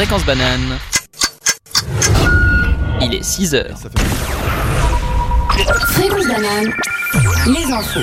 Fréquence banane. Il est 6 heures. Fréquence banane, les infos.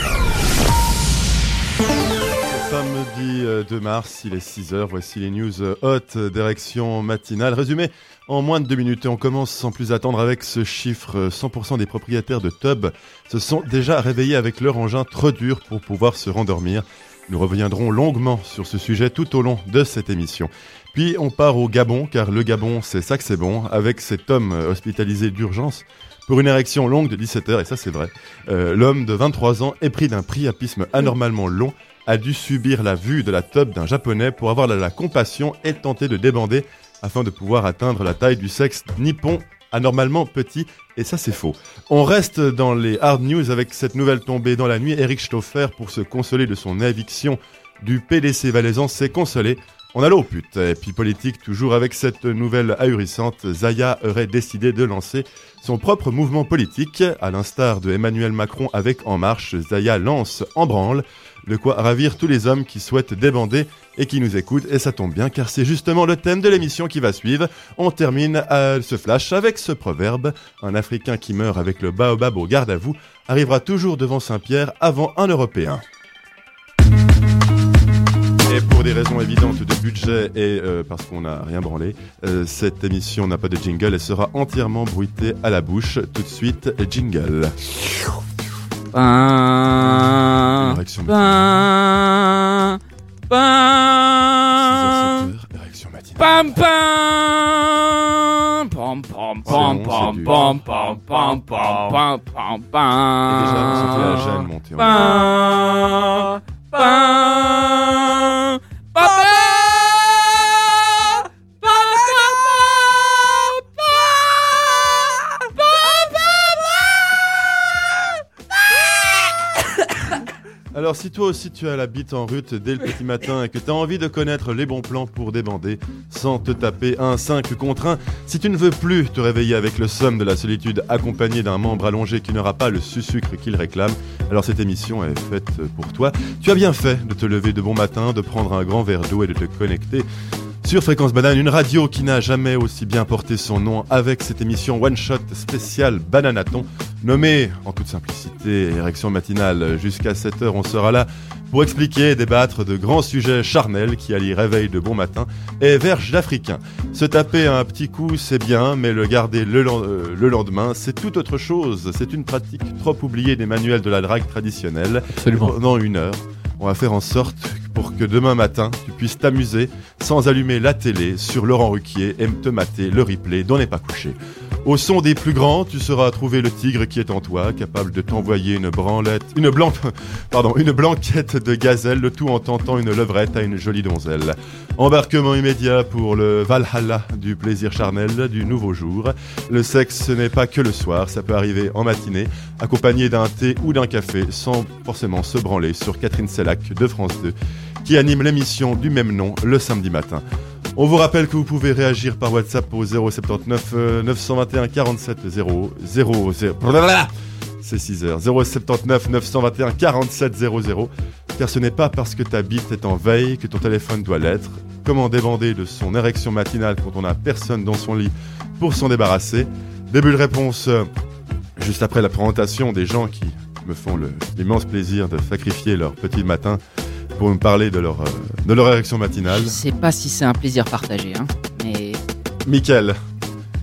Samedi euh, 2 mars, il est 6h, voici les news euh, hot d'érection matinale. Résumé en moins de deux minutes et on commence sans plus attendre avec ce chiffre. Euh, 100% des propriétaires de tubs se sont déjà réveillés avec leur engin trop dur pour pouvoir se rendormir. Nous reviendrons longuement sur ce sujet tout au long de cette émission. Puis on part au Gabon, car le Gabon c'est ça que c'est bon, avec cet homme euh, hospitalisé d'urgence pour une érection longue de 17 heures, et ça c'est vrai. Euh, L'homme de 23 ans, épris d'un priapisme anormalement long, a dû subir la vue de la tub d'un japonais pour avoir la, la compassion et tenter de débander afin de pouvoir atteindre la taille du sexe nippon anormalement petit, et ça c'est faux. On reste dans les hard news avec cette nouvelle tombée dans la nuit. Eric Stauffer, pour se consoler de son éviction du PDC valaisan, s'est consolé on a l'eau pute. Et puis politique, toujours avec cette nouvelle ahurissante, Zaya aurait décidé de lancer son propre mouvement politique. À l'instar de Emmanuel Macron avec En Marche, Zaya lance En Branle, de quoi ravir tous les hommes qui souhaitent débander et qui nous écoutent. Et ça tombe bien car c'est justement le thème de l'émission qui va suivre. On termine à ce flash avec ce proverbe. Un Africain qui meurt avec le baobab au garde à vous arrivera toujours devant Saint-Pierre avant un Européen. Et pour des raisons évidentes de budget et euh, parce qu'on n'a rien branlé, euh, cette émission n'a pas de jingle et sera entièrement bruitée à la bouche. Tout de suite, jingle. Pam, Érection pam, pam, 6h, 7h, érection matinale. pam, pam, pam, pam, pam, C'est pam, dur. pam, pam, pam, pam, pam, pam, Et si toi aussi tu as la bite en rute dès le petit matin et que tu as envie de connaître les bons plans pour débander sans te taper un 5 contre 1, si tu ne veux plus te réveiller avec le somme de la solitude accompagné d'un membre allongé qui n'aura pas le sucre qu'il réclame, alors cette émission est faite pour toi. Tu as bien fait de te lever de bon matin, de prendre un grand verre d'eau et de te connecter sur Fréquence Banane, une radio qui n'a jamais aussi bien porté son nom avec cette émission One Shot spéciale Bananaton, nommée en toute simplicité Érection matinale. Jusqu'à 7h, on sera là pour expliquer et débattre de grands sujets charnels qui allient réveil de bon matin et verge d'Africain. Se taper un petit coup, c'est bien, mais le garder le, euh, le lendemain, c'est tout autre chose. C'est une pratique trop oubliée des manuels de la drague traditionnelle. Absolument. Pendant une heure, on va faire en sorte pour que demain matin, tu puisses t'amuser sans allumer la télé sur Laurent Ruquier et te mater le replay d'On n'est pas couché. Au son des plus grands, tu sauras trouver le tigre qui est en toi, capable de t'envoyer une branlette, une pardon, une blanquette de gazelle, le tout en tentant une levrette à une jolie donzelle. Embarquement immédiat pour le Valhalla du plaisir charnel du nouveau jour. Le sexe, ce n'est pas que le soir, ça peut arriver en matinée, accompagné d'un thé ou d'un café, sans forcément se branler sur Catherine Sellac de France 2, qui anime l'émission du même nom le samedi matin. On vous rappelle que vous pouvez réagir par WhatsApp au 079 euh, 921 47 0 0 0 blablabla. c'est 6 heures 079 921 47 00 car ce n'est pas parce que ta bite est en veille que ton téléphone doit l'être. Comment débander de son érection matinale quand on n'a personne dans son lit pour s'en débarrasser? Début de réponse euh, juste après la présentation des gens qui me font l'immense plaisir de sacrifier leur petit matin pour me parler de leur, euh, de leur érection matinale. Je sais pas si c'est un plaisir partagé, hein, mais Mickaël,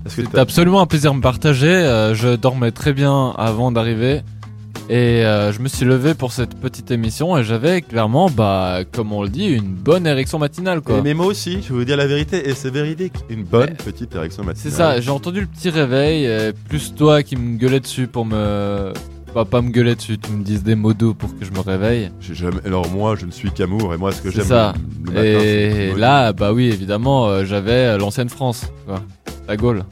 est-ce que C'est absolument un plaisir de me partager. euh, je dormais très bien avant d'arriver. Et euh, je me suis levé pour cette petite émission et j'avais clairement, bah, comme on le dit, une bonne érection matinale, quoi. Eh, Mais moi aussi, je vais vous dire la vérité, et c'est véridique. Une bonne Mais- petite érection matinale. C'est ça, j'ai entendu le petit réveil, plus toi qui me gueulais dessus pour me... Pas me gueuler dessus, tu me dises des mots doux pour que je me réveille. Jamais- Alors moi, je ne suis qu'amour, et moi, ce que C'est j'aime ça. le, le matin, c'est Et le là, bah oui, évidemment, euh, j'avais euh, l'ancienne France, quoi. La Gaule.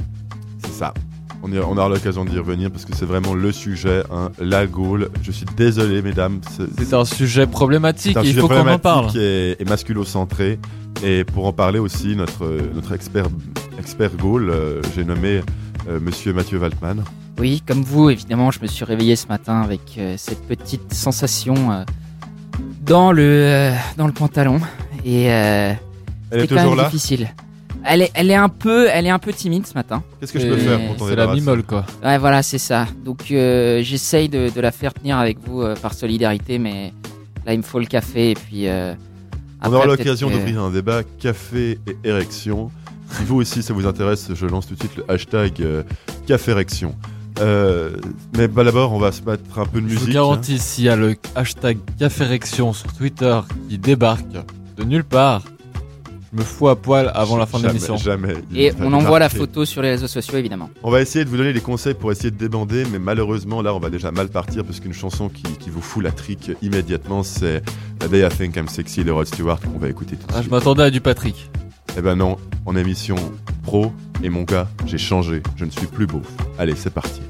C'est ça. On, y- on aura l'occasion d'y revenir parce que c'est vraiment le sujet, hein, la Gaule. Je suis désolé, mesdames. c'est- un sujet problématique, un il faut qu'on en parle. problématique Et, et masculo-centré. Et pour en parler aussi, notre, notre expert, expert Gaule, euh, j'ai nommé euh, Monsieur Mathieu Waltman. oui, comme vous, évidemment, je me suis réveillé ce matin avec euh, cette petite sensation euh, dans le euh, dans le pantalon et euh, Elle est quand toujours même là difficile. Elle est, elle est un peu, elle est un peu timide ce matin. Qu'est-ce que je peux faire pour t'en C'est la mimole quoi. Ouais, voilà, c'est ça. Donc euh, j'essaye de, de la faire tenir avec vous euh, par solidarité, mais là il me faut le café et puis. euh, On aura l'occasion que- d'ouvrir un débat café et érection. Si vous aussi ça vous intéresse, je lance tout de suite le hashtag euh, café érection. Euh, mais bah, d'abord, on va se mettre un peu de Je musique. vous garantis, s'il y a le hashtag Caférection sur Twitter qui débarque de nulle part, je me fous à poil avant la fin de l'émission. Jamais. Et on envoie la photo sur les réseaux sociaux évidemment. On va essayer de vous donner les conseils pour essayer de débander, mais malheureusement, là, on va déjà mal partir parce qu'une chanson qui, qui vous fout la trique immédiatement, c'est The Day I Think I'm Sexy de Rod Stewart qu'on va écouter tout de Ah, je m'attendais à du Patrick. Eh ben non, en émission pro, et mon gars, j'ai changé, je ne suis plus beau. Allez, c'est parti.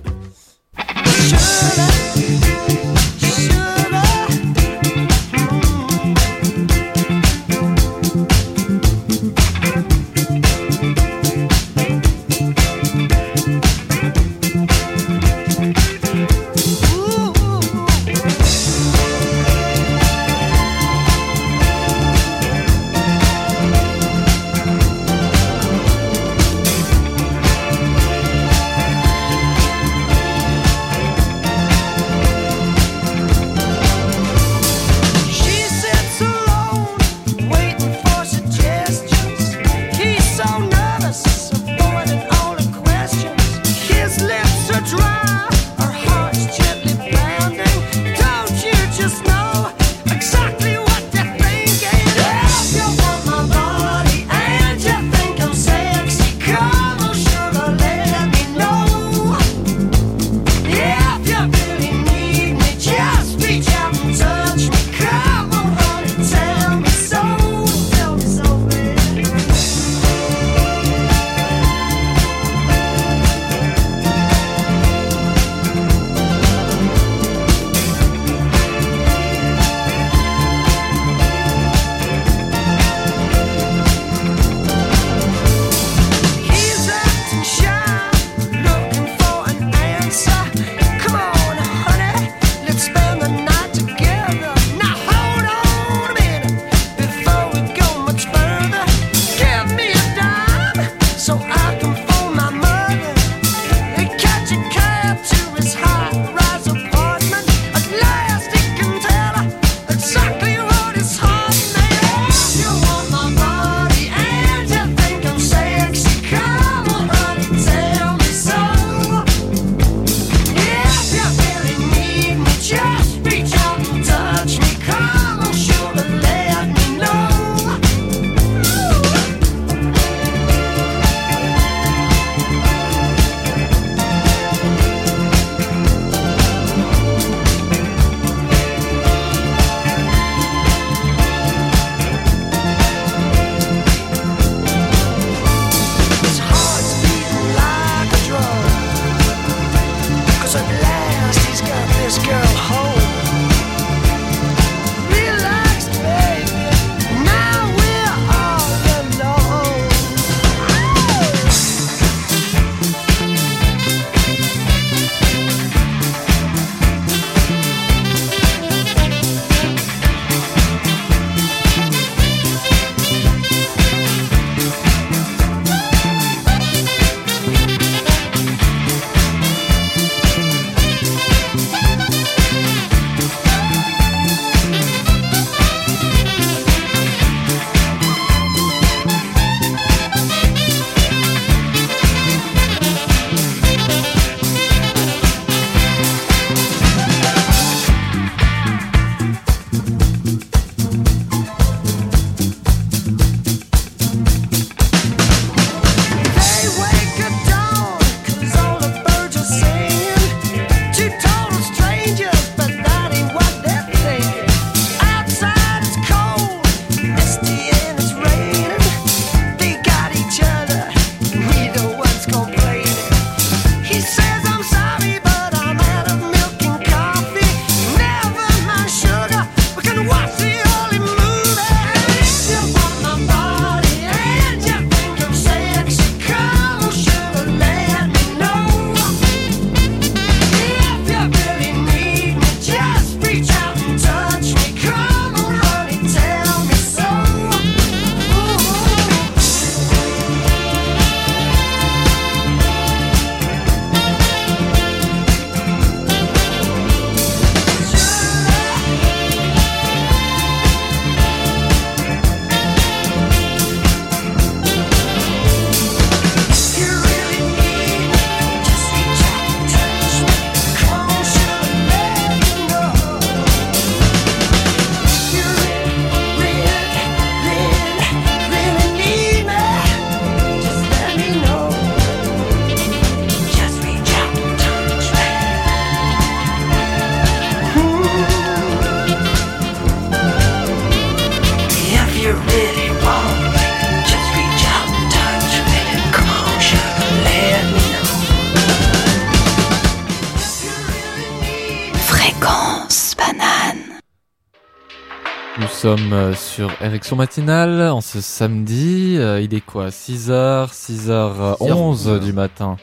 Érection Matinale en ce samedi. Euh, il est quoi 6h, 6h11 du matin.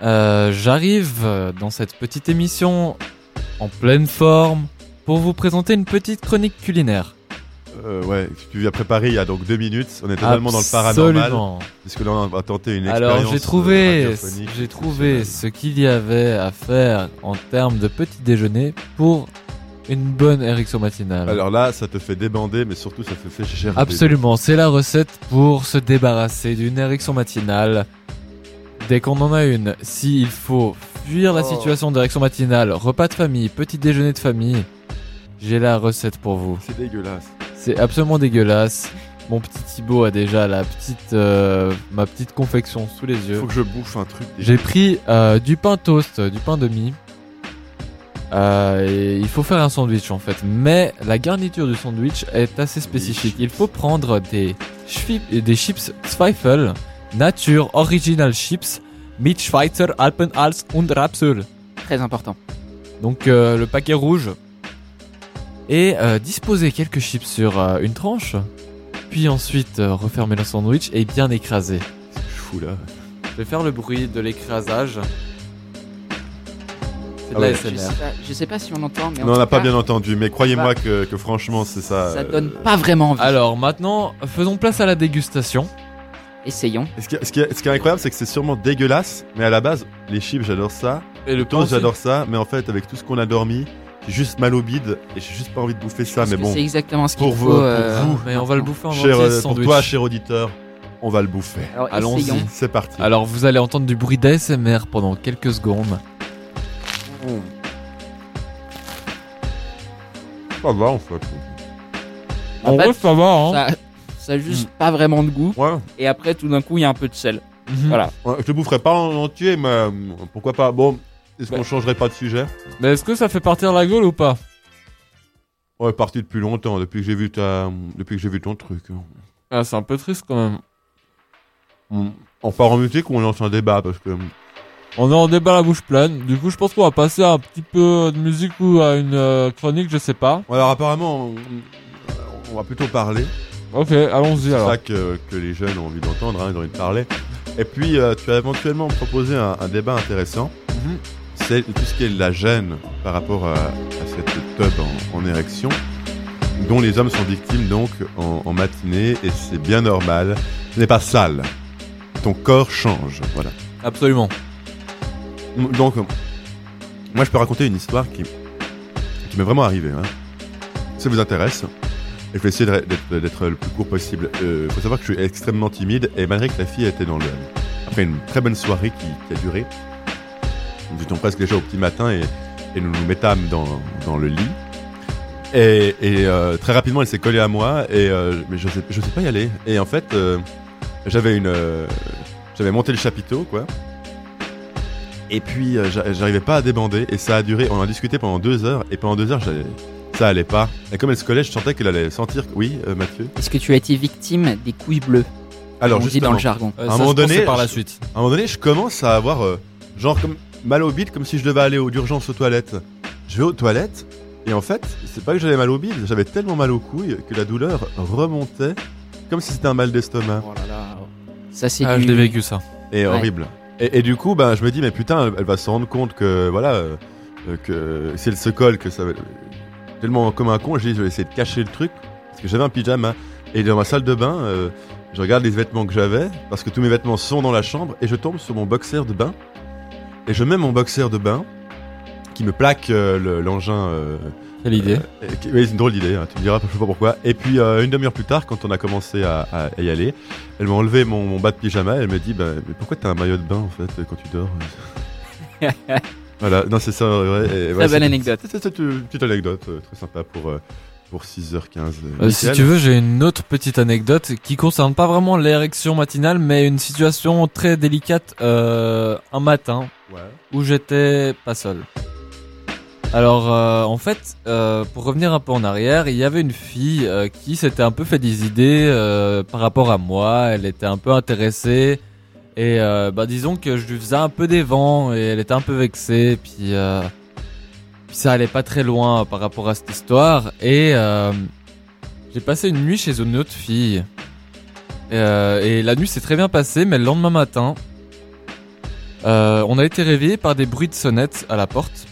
Euh, J'arrive euh, dans cette petite émission en pleine forme pour vous présenter une petite chronique culinaire. Euh, ouais, tu viens préparer il y a donc deux minutes. On est totalement dans le paranormal. Puisque là, on va tenter une expérience. Alors j'ai euh, trouvé, radiophonique j'ai trouvé ce qu'il y avait à faire en termes de petit déjeuner pour une bonne érection matinale. Alors là, ça te fait débander, mais surtout, ça te fait cher. Absolument, c'est la recette pour se débarrasser d'une érection matinale. Dès qu'on en a une, s'il faut fuir la Oh. situation d'érection matinale, repas de famille, petit déjeuner de famille, j'ai la recette pour vous. C'est dégueulasse. C'est absolument dégueulasse. Mon petit Thibaut a déjà la petite, euh, ma petite confection sous les yeux. Faut que je bouffe un truc. J'ai pris euh, du pain toast, du pain de mie. Euh, et il faut faire un sandwich en fait, mais la garniture du sandwich est assez spécifique. Il faut prendre des, des chips Zweifel, Nature Original Chips, mit Schweizer Alpenhals und Rapsöl. Très important. Donc euh, le paquet rouge. Et euh, disposer quelques chips sur euh, une tranche. Puis ensuite euh, refermer le sandwich et bien écraser. Je fous là. Je vais faire le bruit de l'écrasage. C'est de Ah ouais. la Je sais, SMR. pas, je sais pas si on entend, mais en Non, on tout n'a pas cas, bien entendu, mais croyez-moi Bah, que, que franchement, c'est ça. Ça euh, donne pas vraiment envie. Alors maintenant, faisons place à la dégustation. Essayons. Ce qui, ce qui est, ce qui est incroyable, c'est que c'est sûrement dégueulasse, mais à la base, les chips, j'adore ça. Et le toast, j'adore ça, mais en fait, avec tout ce qu'on a dormi, j'ai juste mal au bide et j'ai juste pas envie de bouffer ça. Mais bon, C'est exactement ce qu'il pour faut. vous- pour euh, vous, Mais on va le bouffer en cher, entier, euh, ce pour toi, cher auditeur, on va le bouffer. Allons-y. C'est parti. Alors vous allez entendre du bruit d'ASMR pendant quelques secondes. Ça va en fait. En fait, ça va, hein. Ça, ça a juste pas vraiment de goût. Ouais. Et après, tout d'un coup, il y a un peu de sel. Mhm. Voilà. Ouais, je le boufferai pas en entier, mais euh, pourquoi pas. Bon, est-ce qu'on Bah. changerait pas de sujet? Mais est-ce que ça fait partir la gueule ou pas? On est parti depuis longtemps, depuis que j'ai vu ta, depuis que j'ai vu ton truc. Ah, c'est un peu triste quand même. On, on part en musique ou on lance un débat? Parce que On est en débat la bouche pleine. Du coup, je pense qu'on va passer à un petit peu de musique ou à une euh, chronique, je sais pas. alors apparemment on, on va plutôt parler. Ok, allons-y C'est alors. ça que, que les jeunes ont envie d'entendre, hein, ils ont envie de parler. Et puis euh, tu as éventuellement proposé un, un débat intéressant. Mhm. C'est tout ce qui est la gêne par rapport à, à cette tub en, en érection, dont les hommes sont victimes donc en, en matinée, et c'est bien normal. Ce n'est pas sale. Ton corps change, voilà. Absolument. Donc, euh, moi, je peux raconter une histoire qui, m'est vraiment arrivée. Hein. Si ça vous intéresse, je vais essayer d'être le plus court possible. Il faut savoir que je suis extrêmement timide, et malgré que la fille était dans le... Après une très bonne soirée qui, a duré, nous étions presque déjà au petit matin, et, nous nous mettâmes dans, le lit. Et, euh, très rapidement, elle s'est collée à moi, et euh, je sais, je sais pas y aller. Et en fait, euh, j'avais euh, j'avais monté le chapiteau, quoi. Et puis euh, j'a- j'arrivais pas à débander et ça a duré. On en a discuté pendant deux heures et pendant deux heures j'allais- ça allait pas. Et comme elle se collait, je sentais qu'elle allait sentir. que- Oui, euh, Mathieu. Est-ce que tu as été victime des couilles bleues? Alors On dit dans le jargon. Euh, un ça moment donné, par la je- suite. à un moment donné, je commence à avoir euh, genre comme mal au bide, comme si je devais aller aux d'urgence aux toilettes. Je vais aux toilettes et en fait, c'est pas que j'avais mal au bide, j'avais tellement mal aux couilles que la douleur remontait comme si c'était un mal d'estomac. Oh là là. Ça, c'est Ah, du... je l'ai vécu ça. Et Ouais. horrible. Et, du coup, ben, je me dis, mais putain, elle, va se rendre compte que, voilà, euh, euh, que si elle se colle, que ça va. Tellement comme un con, je dis, je vais essayer de cacher le truc. Parce que j'avais un pyjama. Et dans ma salle de bain, euh, je regarde les vêtements que j'avais. Parce que tous mes vêtements sont dans la chambre. Et je tombe sur mon boxer de bain. Et je mets mon boxer de bain. Qui me plaque euh, le- l'engin. Quelle idée. euh, oui, c'est une drôle d'idée, hein, tu me diras, je sais pas pourquoi. Et puis, euh, une demi-heure plus tard, quand on a commencé à, à y aller, elle m'a enlevé mon, mon bas de pyjama, elle me dit, bah, mais pourquoi t'as un maillot de bain, en fait, quand tu dors? Voilà, non, c'est ça, et bonne c'est- anecdote. C'est une petite anecdote, euh, très sympa pour, euh, pour 6h15. Euh, si tu veux, j'ai une autre petite anecdote qui concerne pas vraiment l'érection matinale, mais une situation très délicate euh, un matin Ouais. où j'étais pas seul. Alors, euh, en fait, euh, pour revenir un peu en arrière, il y avait une fille euh, qui s'était un peu fait des idées par rapport à moi. Elle était un peu intéressée et bah disons que je lui faisais un peu des vents et elle était un peu vexée. Puis, ça allait pas très loin par rapport à cette histoire et j'ai passé une nuit chez une autre fille. Et la nuit s'est très bien passée, mais le lendemain matin, on a été réveillé par des bruits de sonnettes à la porte.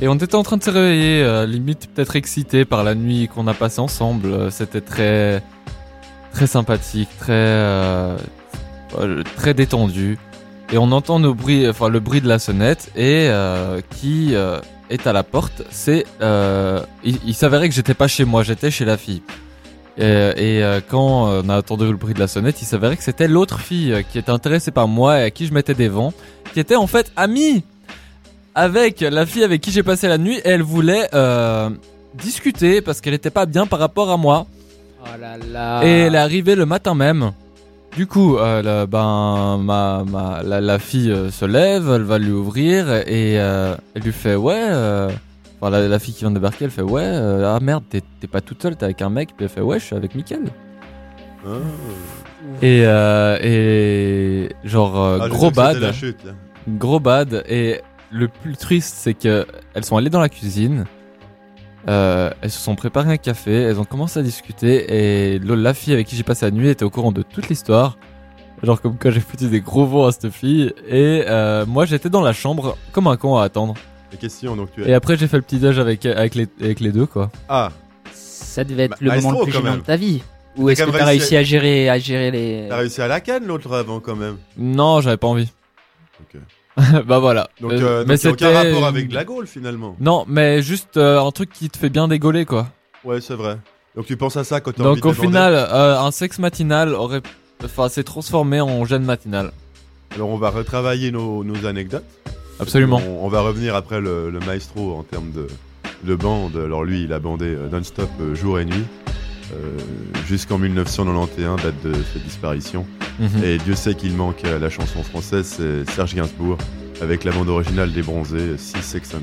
Et on était en train de se réveiller, euh, limite peut-être excité par la nuit qu'on a passée ensemble. Euh, C'était très, très sympathique, très, euh, euh, très détendu. Et on entend nos bruits, enfin le bruit de la sonnette et euh, qui euh, est à la porte. C'est, il, il s'avérait que j'étais pas chez moi, j'étais chez la fille. Et, et, quand on a entendu le bruit de la sonnette, il s'avérait que c'était l'autre fille qui était intéressée par moi et à qui je mettais des vents, qui était en fait amie avec la fille avec qui j'ai passé la nuit. Elle voulait euh, discuter parce qu'elle était pas bien par rapport à moi. Oh là là. Et elle est arrivée le matin même. Du coup, euh, le- ben, ma, ma, la, la fille euh, se lève, elle va lui ouvrir et euh, elle lui fait ouais. euh, Enfin, la, la fille qui vient de débarquer, elle fait ouais. euh, ah merde, t'es t'es pas toute seule, t'es avec un mec. Puis elle fait ouais, je suis avec Mickaël. Ah. Et euh, et genre euh, Ah, gros bad, la chute, là. gros bad. Et le plus triste, c'est que elles sont allées dans la cuisine. Euh, elles se sont préparées un café, elles ont commencé à discuter et la fille avec qui j'ai passé la nuit était au courant de toute l'histoire. Genre comme quoi j'ai foutu des gros vents à cette fille et euh, moi j'étais dans la chambre comme un con à attendre. Les questions, donc tu es. Et après j'ai fait le petit déj avec avec les avec les deux quoi. Ah, Ça devait être Ma- le moment le plus quand gênant même. de ta vie. Ou T'as est-ce quand que t'as réussi réussi à gérer, à gérer les. t'as réussi à la canne l'autre avant quand même. Non, j'avais pas envie. Ok. bah voilà. Donc, Euh, euh, mais a aucun rapport avec de la Gaule finalement. Non, mais juste euh, un truc qui te fait bien dégoler quoi. Ouais, c'est vrai. Donc tu penses à ça quand t'as envie Donc de au demander final, euh, un sexe matinal aurait, enfin, s'est transformé en gêne matinale. Alors on va retravailler nos, nos anecdotes. Absolument. On, on va revenir après le, le maestro en termes de, de bande. Alors lui, il a bandé non-stop jour et nuit. Euh, Jusqu'en 1991, date de sa disparition. Mhm. Et Dieu sait qu'il manque à la chanson française, c'est Serge Gainsbourg, avec la bande originale des bronzés, Six Sex and.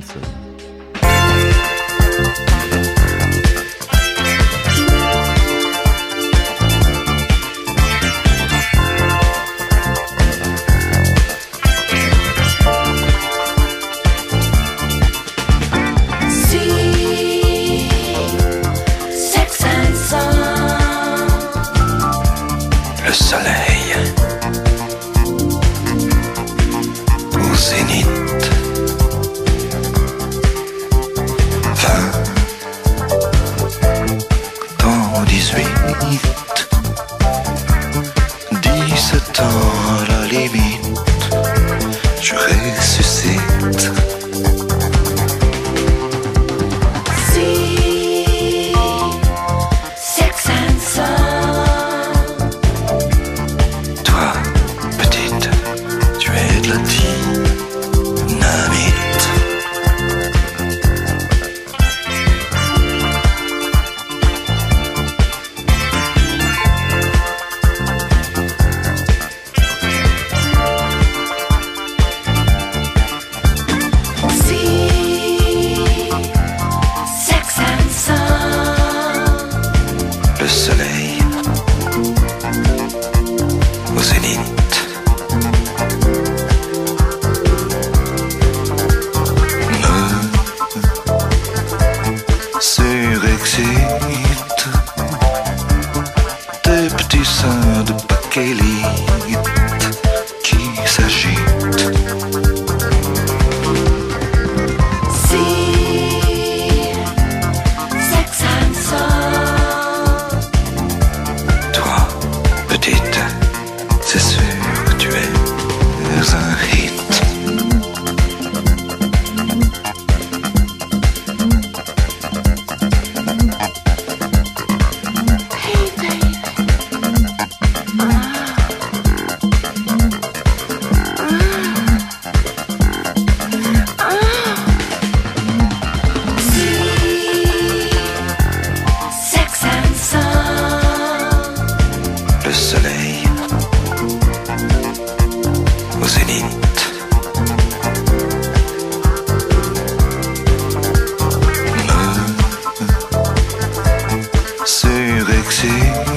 δεξί.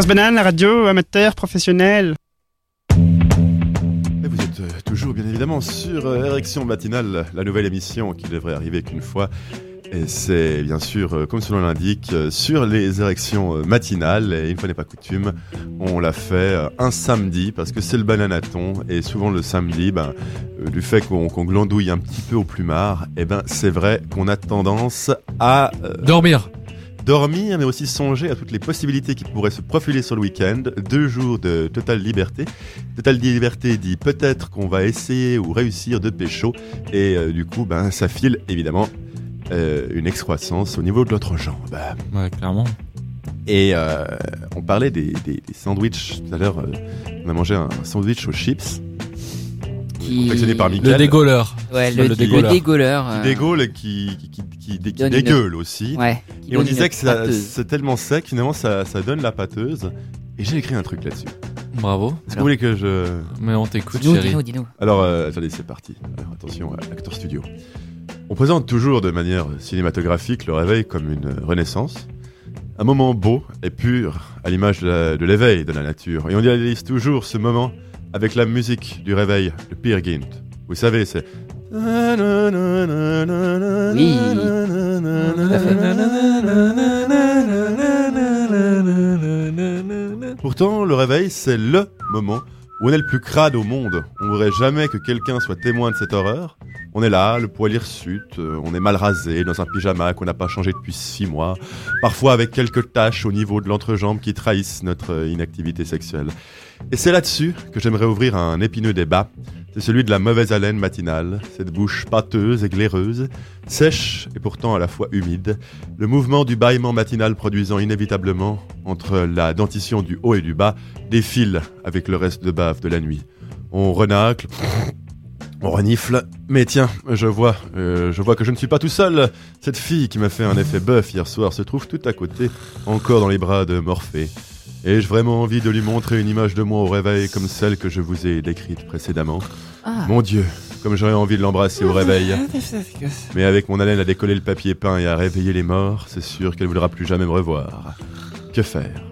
Fréquence banane, la radio, amateur, professionnel. Et vous êtes euh, toujours bien évidemment sur euh, Érection Matinale, la nouvelle émission qui devrait arriver qu'une fois. Et c'est bien sûr, euh, comme nom l'indique, sur les érections matinales. Et une fois n'est pas coutume, on l'a fait un samedi parce que c'est le bananaton. Et souvent le samedi, ben, du fait qu'on qu'on glandouille un petit peu au plumard, et ben c'est vrai qu'on a tendance à euh, Dormir. Dormir, mais aussi songer à toutes les possibilités qui pourraient se profiler sur le week-end. Deux jours de totale liberté. Totale liberté dit peut-être qu'on va essayer ou réussir de pécho. Et euh, du coup, ben, ça file évidemment euh, une excroissance au niveau de l'autre jambe. Ouais, clairement. Et euh, on parlait des, des, des sandwichs tout à l'heure. euh, on a mangé un sandwich aux chips. Qui- Confectionné par Le Mickaël. dégoleur. Ouais, Le le, le dégoleur. dégoleur. Qui euh, dégaule et qui, qui, qui, qui, une- dégueule aussi. Ouais. qui Et on disait que c'est tellement sec, finalement, ça, ça donne la pâteuse. Et j'ai écrit un truc là-dessus. Bravo. Est-ce que vous voulez que je... Mais on t'écoute, Dis-nous, chérie. dis-nous, dis-nous. Alors, euh, attendez, c'est parti. Alors, attention, à Acteur Studio. On présente toujours de manière cinématographique le réveil comme une renaissance. Un moment beau et pur, à l'image de l'éveil de la nature. Et on idéalise toujours ce moment avec la musique du réveil, le Peer Gynt. Vous savez, c'est... Oui. Pourtant, le réveil, c'est LE moment où on est le plus crade au monde. On voudrait jamais que quelqu'un soit témoin de cette horreur. On est là, le poil hirsute, euh, on est mal rasé, dans un pyjama qu'on n'a pas changé depuis six mois, parfois avec quelques taches au niveau de l'entrejambe qui trahissent notre euh, inactivité sexuelle. Et c'est là-dessus que j'aimerais ouvrir un épineux débat. C'est celui de la mauvaise haleine matinale, cette bouche pâteuse et glaireuse, sèche et pourtant à la fois humide, le mouvement du bâillement matinal produisant inévitablement, entre la dentition du haut et du bas, des fils avec le reste de bave de la nuit. On renacle, on renifle, mais tiens, je vois, euh, je vois que je ne suis pas tout seul. Cette fille qui m'a fait un effet bœuf hier soir se trouve tout à côté, encore dans les bras de Morphée. Ai-je vraiment envie de lui montrer une image de moi au réveil comme celle que je vous ai décrite précédemment Ah. Mon Dieu, comme j'aurais envie de l'embrasser au réveil. Mais avec mon haleine à décoller le papier peint et à réveiller les morts, c'est sûr qu'elle voudra plus jamais me revoir. Que faire?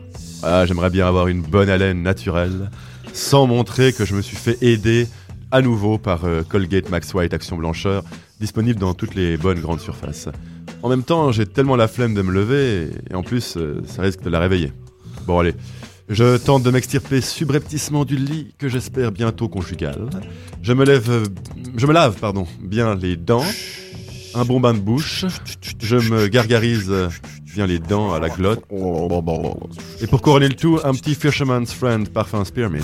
Ah, j'aimerais bien avoir une bonne haleine naturelle, sans montrer que je me suis fait aider à nouveau par euh, Colgate Max White Action Blancheur, disponible dans toutes les bonnes grandes surfaces. En même temps, j'ai tellement la flemme de me lever, et en plus, euh, ça risque de la réveiller. Bon, allez. Je tente de m'extirper subrepticement du lit que j'espère bientôt conjugal. Je me lève, je me lave, pardon, bien les dents, un bon bain de bouche. Je me gargarise bien les dents à la glotte. Et pour couronner le tout, un petit Fisherman's Friend parfum Spearmint.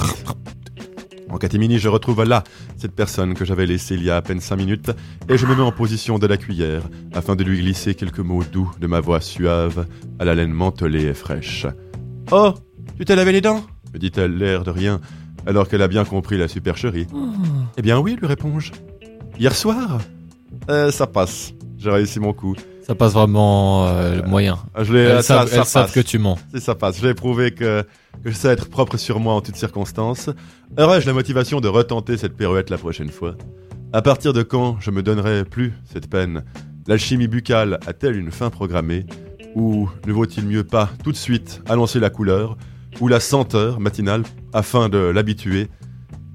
En catimini, je retrouve là cette personne que j'avais laissée il y a à peine cinq minutes et je me mets en position de la cuillère afin de lui glisser quelques mots doux de ma voix suave à la laine mentholée et fraîche. Oh, tu t'es lavé les dents me dit-elle, l'air de rien, alors qu'elle a bien compris la supercherie. Eh bien oui, lui réponds-je. Hier soir Euh, Ça passe. J'ai réussi mon coup. Ça passe vraiment euh, le moyen. Ah, Je l'ai, Elles, ça, savent, ça elles savent passe. que tu mens. Si ça passe. J'ai prouvé que, que je sais être propre sur moi en toutes circonstances. Aurais-je la motivation de retenter cette pirouette la prochaine fois? À partir de quand je me donnerai plus cette peine? L'alchimie buccale a-t-elle une fin programmée? Ou ne vaut-il mieux pas tout de suite annoncer la couleur ou la senteur matinale afin de l'habituer?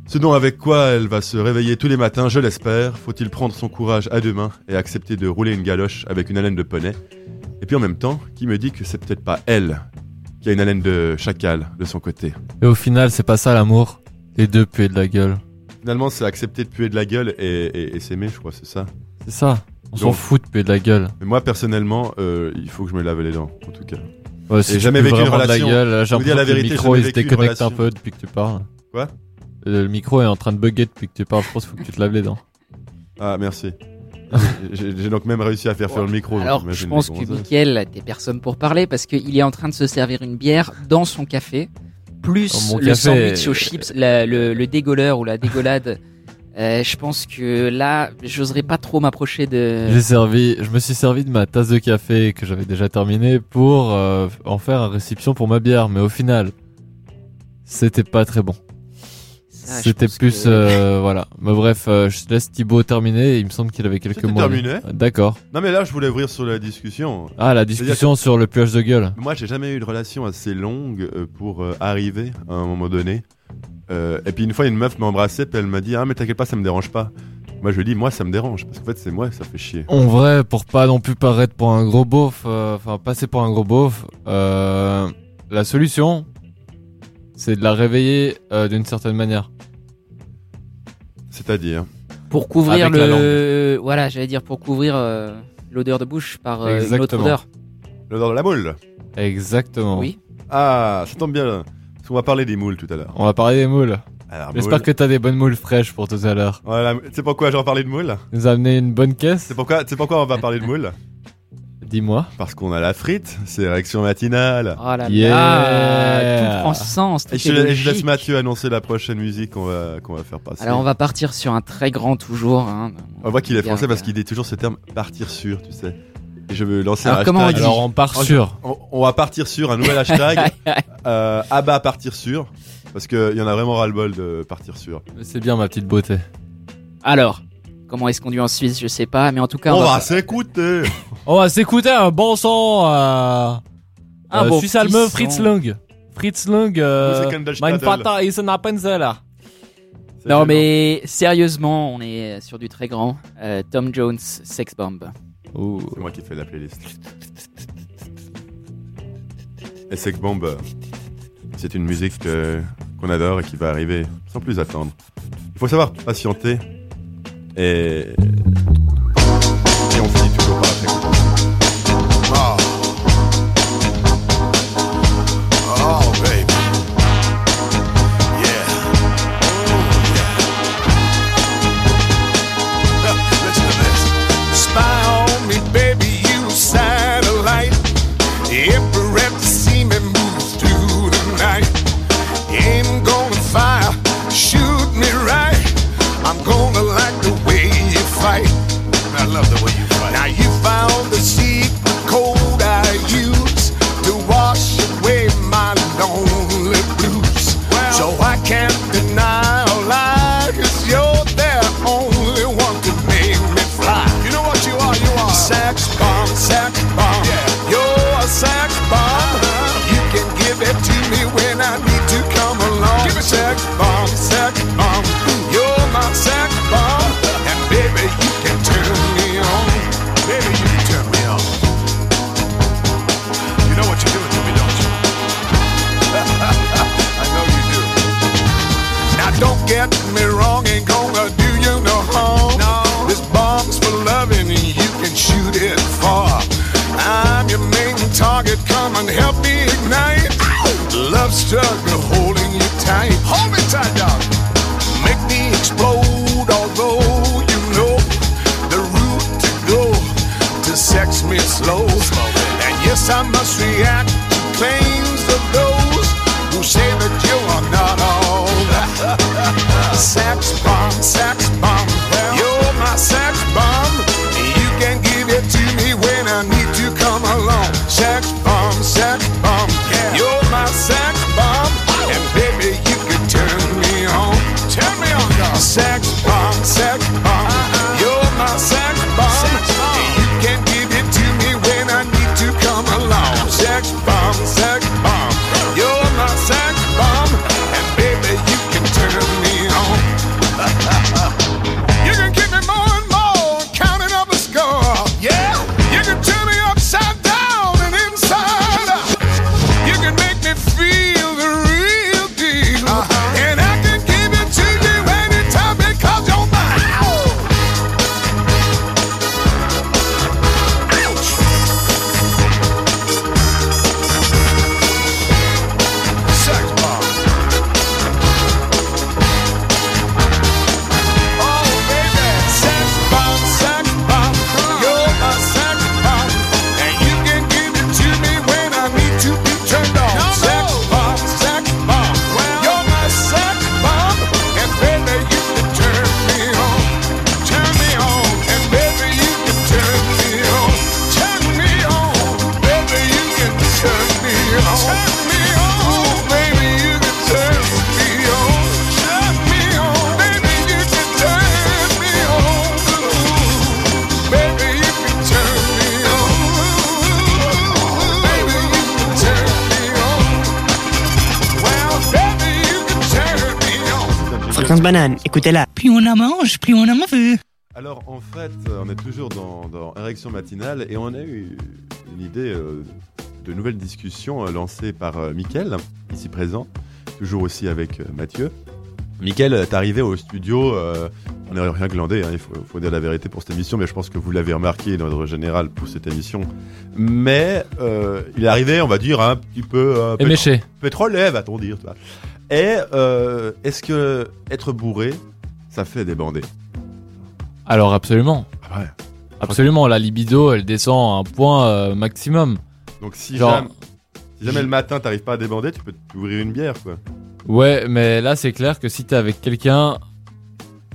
Ce dont avec quoi elle va se réveiller tous les matins, je l'espère, faut-il prendre son courage à deux mains et accepter de rouler une galoche avec une haleine de poney? Et puis en même temps, qui me dit que c'est peut-être pas elle qui a une haleine de chacal de son côté? Et au final, c'est pas ça l'amour. Les deux pués de la gueule. Finalement, c'est accepter de puer de la gueule et, et- et s'aimer, je crois, c'est ça. C'est ça. On s'en fout de puer de la gueule. Mais moi, personnellement, euh, il faut que je me lave les dents, en tout cas. Ouais, si J'ai jamais vécu une vraiment de la relation. gueule, là, j'ai Je vous dis la vérité, le micro il se déconnecte un relation. peu depuis que tu parles. Quoi? Le, le micro est en train de bugger depuis que tu parles. Je pense qu'il faut que tu te laves les dents. Ah, merci. J'ai donc même réussi à faire faire le micro. Alors, je pense que. Mickaël, t'es personne pour parler parce qu'il est en train de se servir une bière dans son café, plus le café, sandwich aux euh, chips, la- le, le dégoleur ou la dégolade. Euh, je pense que là, j'oserais pas trop m'approcher de. J'ai servi, je me suis servi de ma tasse de café que j'avais déjà terminée pour euh, en faire une réception pour ma bière, mais au final, c'était pas très bon. Ah, C'était plus, que- euh, voilà. Mais bref, euh, je laisse Thibaut terminer. Il me semble qu'il avait quelques C'était mots. à dire. terminé D'accord. Non mais là je voulais ouvrir sur la discussion. Ah, la discussion sur le puage de gueule. Moi j'ai jamais eu une relation assez longue euh, pour euh, arriver à un moment donné. Euh, et puis une fois une meuf m'a embrassé puis elle m'a dit ah mais t'inquiète pas ça me dérange pas. Moi je lui dis moi ça me dérange parce qu'en fait c'est moi ça fait chier. En vrai, pour pas non plus paraître pour un gros beauf, euh, enfin passer pour un gros beauf, euh, la solution, c'est de la réveiller euh, d'une certaine manière. C'est-à-dire Pour couvrir Avec la le. Voilà, j'allais dire pour couvrir euh, l'odeur de bouche par euh, une autre Exactement. odeur. l'odeur de la moule. Exactement. Oui. Ah ça tombe bien. là. Qu'on va parler des moules tout à l'heure. On va parler des moules. Alors, J'espère moule. que t'as des bonnes moules fraîches pour tout à l'heure. Voilà, tu sais pourquoi j'en parlais de moules nous amené une bonne caisse C'est pourquoi, tu sais pourquoi on va parler de moules Dis-moi. Parce qu'on a la frite, c'est réaction matinale. Oh là Yeah. là, tout prend sens. tout Et je, est et je laisse. Mathieu annoncer la prochaine musique qu'on va, qu'on va faire passer. Alors on va partir sur un très grand toujours. hein. On voit qu'il est français parce qu'il dit toujours ce terme partir sur, tu sais. Je veux lancer Alors, un comment on hashtag. dit Alors on part sur. On, on va partir sur un nouvel hashtag. euh, Abba partir sur. Parce qu'il y en a vraiment ras-le-bol de partir sur. C'est bien ma petite beauté. Alors, comment est-ce qu'on dit en Suisse Je sais pas, mais en tout cas, On, on, va va. s'écouter On va s'écouter un bon son. Euh... Un euh, bon Suisse allemand. Fritz Lang. Fritz Lang. Euh... Mein. Vater ist ein Appenzeller. C'est Non gênant. mais sérieusement, on est sur du très grand. Euh, Tom Jones, Sex Bomb. C'est moi qui fais la playlist. Et Sex Bomb, c'est une musique euh, qu'on adore et qui va arriver sans plus attendre. Il faut savoir patienter. Et get me wrong, ain't gonna do you no harm. No. This bomb's for loving and you can shoot it far. I'm your main target, come and help me ignite. Love struggle holding you tight. Hold me tight, dog. Make me explode, although you know the route to go to sex me slow. And yes, I must react sex bomb, écoutez-la. Plus on en mange, plus on en veut. Alors en fait, on est toujours dans, dans Érection matinale et on a eu une idée euh, de nouvelle discussion euh, lancée par euh, Mickaël, ici présent, toujours aussi avec euh, Mathieu. Mickaël, t'es arrivé au studio, euh, on n'a rien glandé, hein, il faut, dire la vérité pour cette émission, mais je pense que vous l'avez remarqué dans l'ordre général pour cette émission. Mais il est arrivé, on va dire, un petit peu... pétrole, va-t-on dire. Toi. Et euh, est-ce que être bourré, ça fait débander Alors absolument. Ah ouais. Absolument, la libido, elle descend à un point euh, maximum. Donc si Genre- jamais, si jamais le matin t'arrives pas à débander, tu peux t'ouvrir une bière quoi. Ouais, mais là c'est clair que si t'es avec quelqu'un,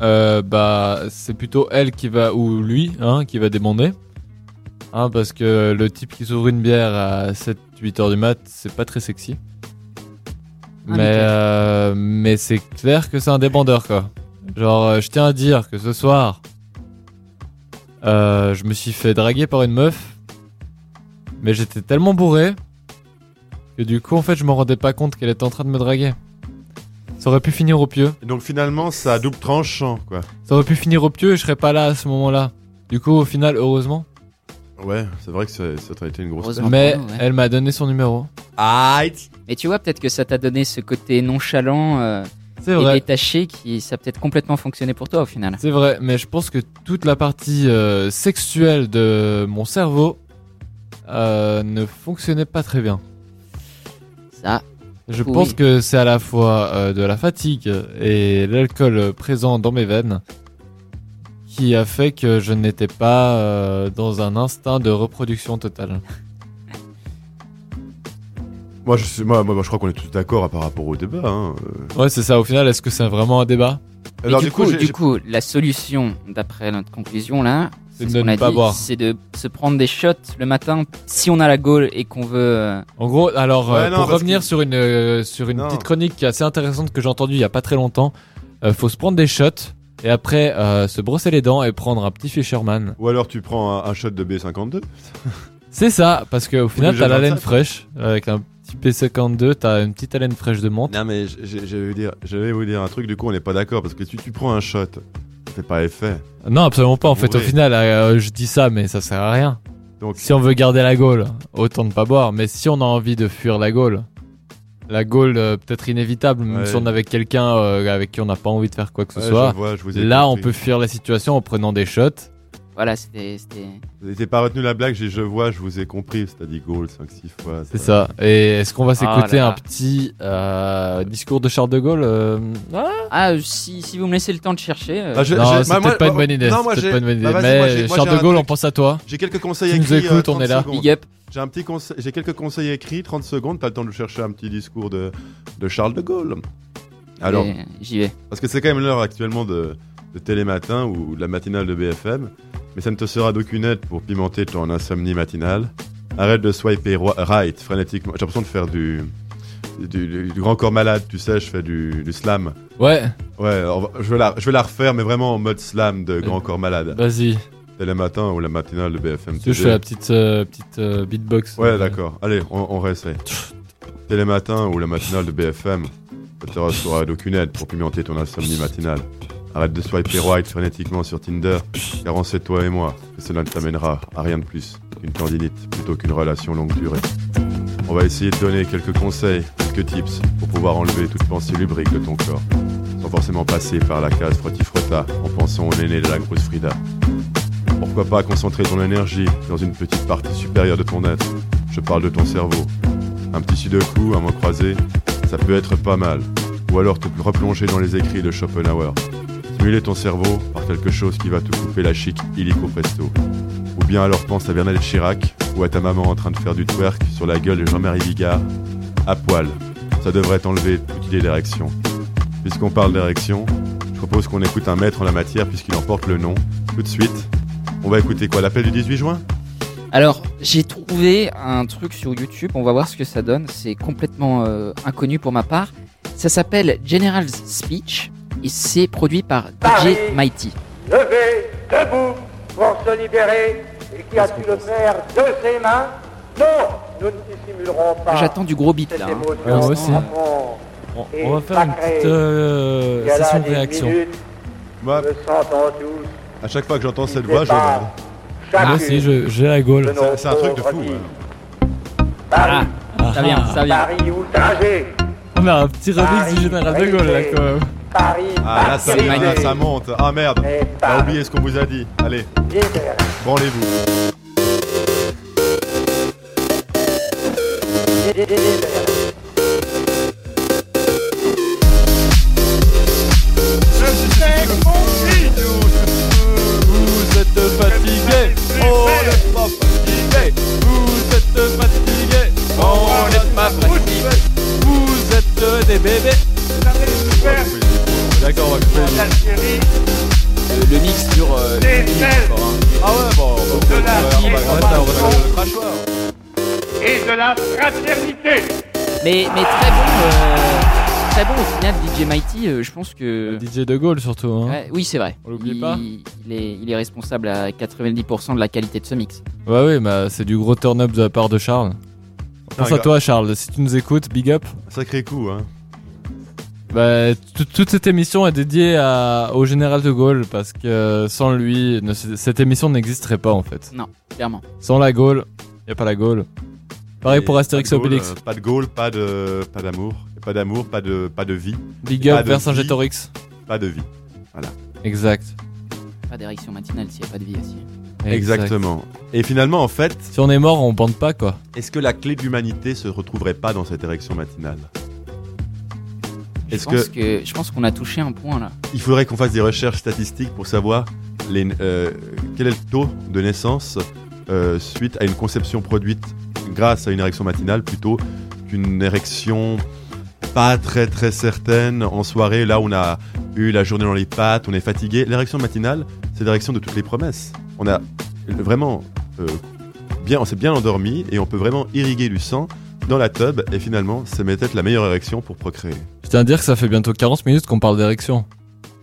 euh, bah c'est plutôt elle qui va ou lui, hein, qui va demander. Hein, parce que le type qui s'ouvre une bière à 7-8 heures du mat, c'est pas très sexy. Mais euh, mais c'est clair que c'est un débandeur quoi. Genre, euh, je tiens à dire que ce soir, euh, je me suis fait draguer par une meuf, mais j'étais tellement bourré que du coup en fait je me rendais pas compte qu'elle était en train de me draguer. Ça aurait pu finir au pieu. Et donc finalement ça a double tranchant quoi. Ça aurait pu finir au pieu et je serais pas là à ce moment-là. Du coup, au final, heureusement. Ouais, c'est vrai que ça, ça aurait été une grosse. Heureusement. Mais ouais. elle m'a donné son numéro. Aïe Mais tu vois, peut-être que ça t'a donné ce côté nonchalant euh, C'est et vrai. détaché qui ça a peut-être complètement fonctionné pour toi au final. C'est vrai, mais je pense que toute la partie euh, sexuelle de mon cerveau euh, ne fonctionnait pas très bien. Ça, Je Oui. pense que c'est à la fois euh, de la fatigue et l'alcool présent dans mes veines qui a fait que je n'étais pas euh, dans un instinct de reproduction totale. Moi je, sais- moi, moi, je crois qu'on est tous d'accord par rapport au débat. Hein. euh. Ouais, c'est ça. Au final, est-ce que c'est vraiment un débat? Mais Alors du, coup, du coup, la solution, d'après notre conclusion là, C'est de ne pas dit, boire. c'est de se prendre des shots le matin si on a la gaule et qu'on veut. euh, En gros, alors Ouais, euh, non, pour revenir que- sur une euh, sur une Non. petite chronique qui est assez intéressante que j'ai entendue il y a pas très longtemps, euh, faut se prendre des shots et après euh, se brosser les dents et prendre un petit Fisherman. Ou alors tu prends un, un shot de B52. C'est ça, parce qu'au final t'as la laine fraîche avec un petit P52, t'as une petite haleine fraîche de menthe. Non mais je vais vous dire, je vais vous dire un truc. Du coup on n'est pas d'accord parce que si tu prends un shot, ça fait pas effet. Non, absolument pas. En fait, au Bourré. final, euh, je dis ça, mais ça sert à rien. Donc Si on veut garder la gaule, autant ne pas boire. Mais si on a envie de fuir la gaule, la gaule euh, peut-être inévitable, même Ouais. si on est avec quelqu'un euh, avec qui on n'a pas envie de faire quoi que ce ouais, soit. je vois, je vous ai Là, on compris. peut fuir la situation en prenant des shots. Voilà, c'était. Vous n'avez pas retenu la blague, j'ai je vois, je vous ai compris. C'est à dit goal 5-6 fois. C'est ça. Et est-ce qu'on va s'écouter là un petit euh, discours de Charles de Gaulle euh, ah, Ah, euh, si, si vous me laissez le temps de chercher. euh, Ah, je- Non, c'est bah, moi- peut-être pas une moi- bonne idée. non, moi, pas une bonne idée. bah, j'ai- Mais moi, Charles de Gaulle, on pense à toi. J'ai quelques conseils Tu nous écrits. écoutes, euh, on 30 est là. J'ai un petit conseil, j'ai quelques conseils écrits, 30 secondes, t'as le temps de chercher un petit discours de, de Charles de Gaulle. Alors, J'y vais. parce que c'est quand même l'heure actuellement de, de Télématin ou de la matinale de BFM, mais ça ne te sera d'aucune aide pour pimenter ton insomnie matinale. Arrête de swiper right frénétiquement. J'ai l'impression de faire du, du, du- du grand corps malade, tu sais, je fais du, du slam. Ouais, Ouais, va- je, vais la, je vais la refaire, mais vraiment en mode slam de grand corps malade. vas-y. Télématin ou la matinale de BFM. Tu veux, Je fais la petite, euh, petite euh, beatbox. Ouais, d'accord. Allez, on, on réessaye. Télématin ou la matinale de BFM, ça te sera d'aucune aide pour pimenter ton insomnie matinale. Arrête de swiper right frénétiquement sur Tinder, car on sait toi et moi que cela ne t'amènera à rien de plus qu'une tendinite plutôt qu'une relation longue durée. On va essayer de donner quelques conseils, quelques tips pour pouvoir enlever toute pensée lubrique de ton corps, sans forcément passer par la case frotti-frotta en pensant au néné de la grosse Frida. Pourquoi pas concentrer ton énergie dans une petite partie supérieure de ton être? Je parle de ton cerveau. Un petit sudoku, un mot croisé, ça peut être pas mal. Ou alors te replonger dans les écrits de Schopenhauer. Ton cerveau par quelque chose qui va te couper la chic illico presto. Ou bien alors pense à Bernadette Chirac ou à ta maman en train de faire du twerk sur la gueule de Jean-Marie Bigard. À poil. Ça devrait t'enlever toute idée d'érection. Puisqu'on parle d'érection, je propose qu'on écoute un maître en la matière puisqu'il en porte le nom. Tout de suite, on va écouter quoi L'appel du 18 juin? Alors, j'ai trouvé un truc sur YouTube, on va voir ce que ça donne. C'est complètement euh, inconnu pour ma part. Ça s'appelle General's Speech et c'est produit par DJ Mighty. Levé, debout, pour se libérer, et qui a pu le faire de ses mains Non, nous ne dissimulerons pas. J'attends du gros beat là. hein. émotion Ouais. On, on va faire une petite euh, session de réaction. tous, à chaque fois que j'entends cette voix, je Moi aussi, je- j'ai la gaule. C'est- un truc de fou, ouais. Paris, Ça vient, ça vient. Paris outragé, On a un petit remix Paris, du général de Gaulle là quand même. Paris Ah, là, ça, là, ça monte. Ah merde, on a oublié ce qu'on vous a dit. Allez, branlez-vous. Vous êtes fatigué, on n'est pas fatigué. Vous êtes fatigué, on n'est pas fatigué. Vous êtes des bébés. D'accord, on va couper. Le, le mix dure. euh, une minute encore, hein. Ah ouais, bon, on va De la on va- on va- on va faire le crachoir. et de la fraternité. Mais, mais très bon. euh, très bon au final, DJ Mighty. euh, je pense que. DJ de Gaulle surtout. Hein. Ouais, oui, c'est vrai. On l'oublie il, pas. il est, il est responsable à 90% de la qualité de ce mix. Ouais, ouais, bah c'est du gros turn-up de la part de Charles. Pense à toi, Charles. Si tu nous écoutes, big up. Sacré coup, hein. Bah, tout- toute cette émission est dédiée à, au général de Gaulle parce que sans lui, ne- cette émission n'existerait pas en fait. Non, clairement. Sans la Gaule, y a pas la Gaule. Pareil Et pour Astérix et Gaulle, Obélix. euh, Pas de Gaulle, pas de, pas d'amour. Pas d'amour, pas de, pas de vie. Big up vers. Saint-Gétorix. Pas de vie. Exact. Pas d'érection matinale s'il n'y a pas de vie aussi. Exactement. Et finalement, en fait, Si on est mort, on bande pas quoi. est-ce que la clé de l'humanité se retrouverait pas dans cette érection matinale? Est-ce pense que que... je pense qu'on a touché un point là. il faudrait qu'on fasse des recherches statistiques pour savoir les, euh, quel est le taux de naissance euh, suite à une conception produite grâce à une érection matinale plutôt qu'une érection pas très très certaine en soirée là où on a eu la journée dans les pattes, on est fatigué. L'érection matinale, c'est l'érection de toutes les promesses. On a vraiment euh, bien, on s'est bien endormi et on peut vraiment irriguer du sang dans la tub et finalement c'est peut-être la meilleure érection pour procréer. Je tiens à dire que ça fait bientôt 40 minutes qu'on parle d'érection.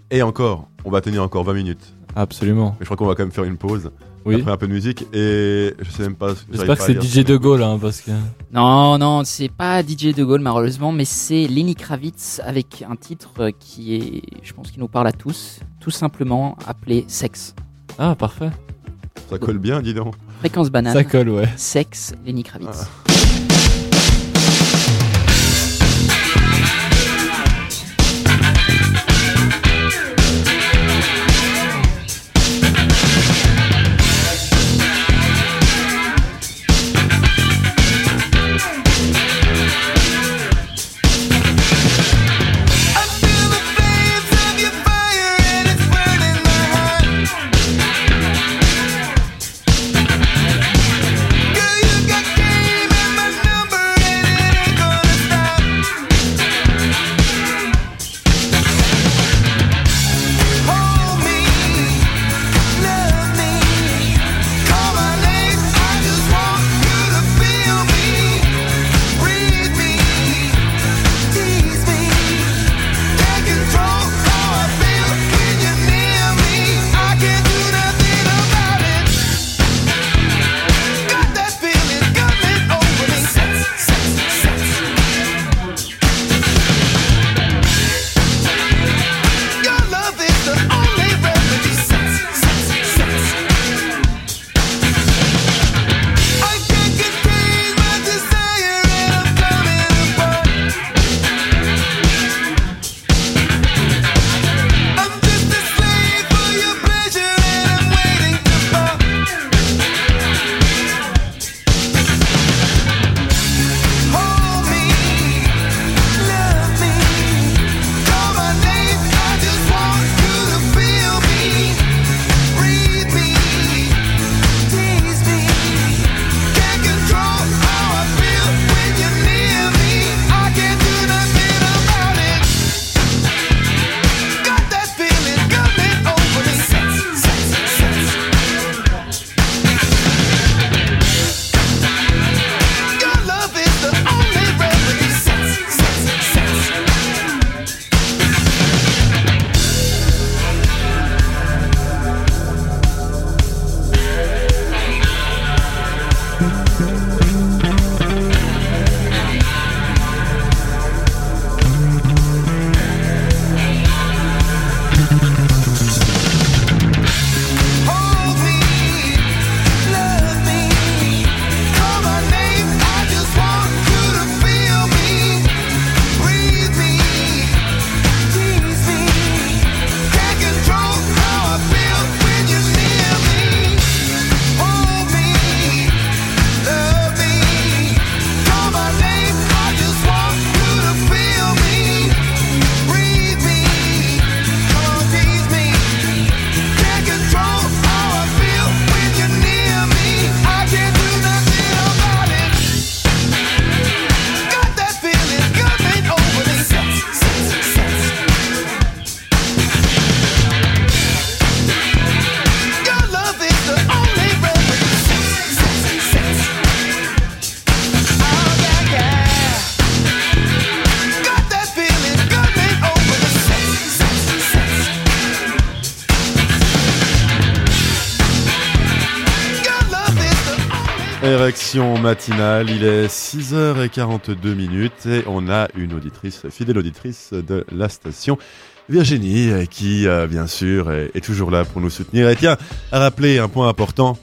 Et encore, on va tenir encore 20 minutes. Absolument. Mais je crois qu'on va quand même faire une pause. Oui. Après un peu de musique et je sais même pas. J'espère pas que c'est DJ de Gaulle hein, parce que. Non, non, c'est pas DJ De Gaulle malheureusement, mais c'est Lenny Kravitz avec un titre qui est, je pense, qui nous parle à tous, tout simplement appelé Sexe. Ah, parfait. Ça colle bien, dis donc. Fréquence banane. Ça colle, ouais. Sexe, Lenny Kravitz. Girl, matinale, il est 6h42 minutes et on a une auditrice, fidèle auditrice de la station, Virginie, qui euh, bien sûr est, est toujours là pour nous soutenir. Et tiens, à rappeler un point important,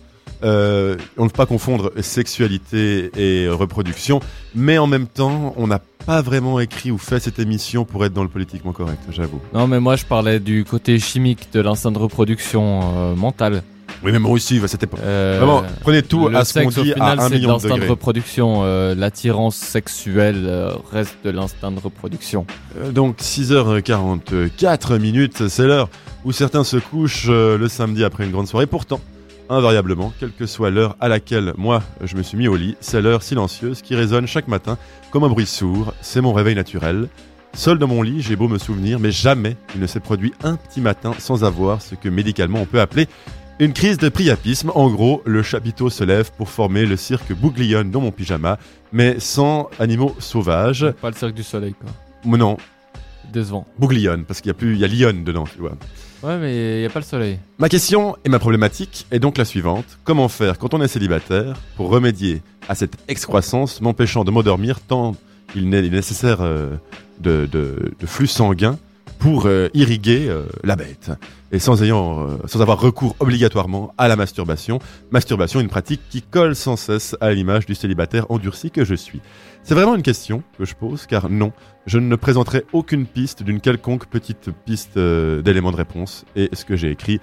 euh, on ne peut pas confondre sexualité et reproduction, mais en même temps, on n'a pas vraiment écrit ou fait cette émission pour être dans le politiquement correct, j'avoue. Non, mais moi je parlais du côté chimique de l'instinct de reproduction euh, mentale. Oui, mais moi aussi, bah, c'était pas... Euh, Vraiment, prenez tout à ce qu'on dit final, à un c'est de million de l'instinct de, degrés. reproduction. euh, L'attirance sexuelle euh, reste de l'instinct de reproduction. Donc 6h44 minutes, c'est l'heure où certains se couchent le samedi après une grande soirée. Pourtant, invariablement, quelle que soit l'heure à laquelle moi je me suis mis au lit, c'est l'heure silencieuse qui résonne chaque matin comme un bruit sourd. C'est mon réveil naturel. Seul dans mon lit, j'ai beau me souvenir, mais jamais il ne s'est produit un petit matin sans avoir ce que médicalement on peut appeler une crise de priapisme. En gros, le chapiteau se lève pour former le cirque Bouglione dans mon pyjama, mais sans animaux sauvages. Pas le cirque du soleil, quoi. Mais non, Décevant. Bouglione, parce qu'il y a plus, il y a Lyon dedans, tu vois. Ouais, mais il n'y a pas le soleil. Ma question et ma problématique est donc la suivante. Comment faire quand on est célibataire pour remédier à cette excroissance m'empêchant de m'endormir tant il n'est nécessaire euh, de, de- de flux sanguin pour euh, irriguer euh, la bête? Et euh, sans avoir recours obligatoirement à la masturbation. Masturbation, une pratique qui colle sans cesse à l'image du célibataire endurci que je suis. C'est vraiment une question que je pose car non, je ne présenterai aucune piste d'une quelconque petite piste euh, d'éléments de réponse et ce que j'ai écrit,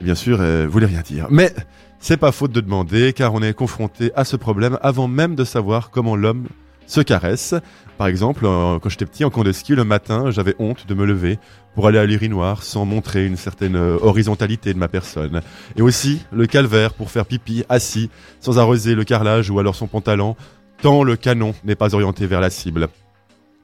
bien sûr, euh, voulait rien dire. Mais c'est pas faute de demander car on est confronté à ce problème avant même de savoir comment l'homme se caresse. Par exemple, euh, quand j'étais petit en camp de ski, le matin, j'avais honte de me lever pour aller à l'urinoir sans montrer une certaine euh, horizontalité de ma personne. Et aussi le calvaire pour faire pipi assis, sans arroser le carrelage ou alors son pantalon, tant le canon n'est pas orienté vers la cible.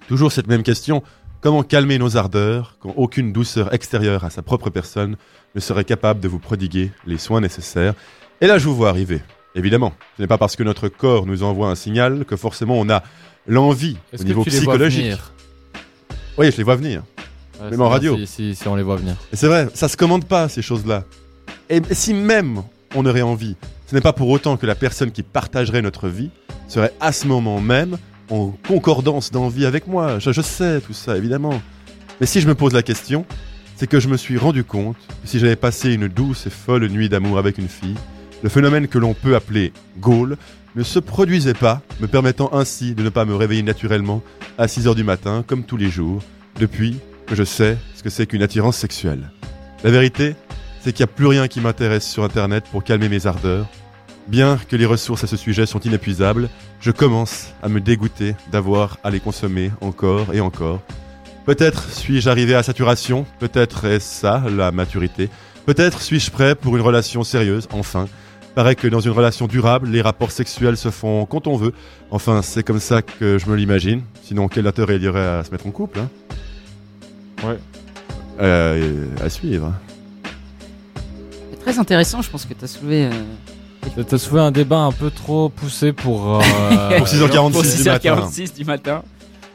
Toujours cette même question, comment calmer nos ardeurs quand aucune douceur extérieure à sa propre personne ne serait capable de vous prodiguer les soins nécessaires? Et là, je vous vois arriver. Évidemment, ce n'est pas parce que notre corps nous envoie un signal que forcément on a l'envie au que niveau tu les vois psychologique. venir Oui, je les vois venir. Ouais, Même en radio. Si, si, si on les voit venir. Et c'est vrai, ça se commande pas ces choses-là. Et si même on aurait envie, ce n'est pas pour autant que la personne qui partagerait notre vie serait à ce moment même en concordance d'envie avec moi. Je, je sais tout ça, évidemment. Mais si je me pose la question, c'est que je me suis rendu compte que si j'avais passé une douce et folle nuit d'amour avec une fille, le phénomène que l'on peut appeler Gaule ne se produisait pas, me permettant ainsi de ne pas me réveiller naturellement à 6 heures du matin, comme tous les jours, depuis que je sais ce que c'est qu'une attirance sexuelle. La vérité, c'est qu'il n'y a plus rien qui m'intéresse sur Internet pour calmer mes ardeurs. Bien que les ressources à ce sujet sont inépuisables, je commence à me dégoûter d'avoir à les consommer encore et encore. Peut-être suis-je arrivé à saturation, peut-être est-ce ça la maturité, peut-être suis-je prêt pour une relation sérieuse, enfin. Paraît que dans une relation durable, les rapports sexuels se font quand on veut. Enfin, c'est comme ça que je me l'imagine. Sinon, quel intérêt il y aurait à se mettre en couple hein? Ouais. Euh, à suivre. C'est très intéressant, je pense que tu as soulevé. euh, T'as soulevé un débat un peu trop poussé pour. euh, Pour 6h46 pour du matin. 6h46 du matin.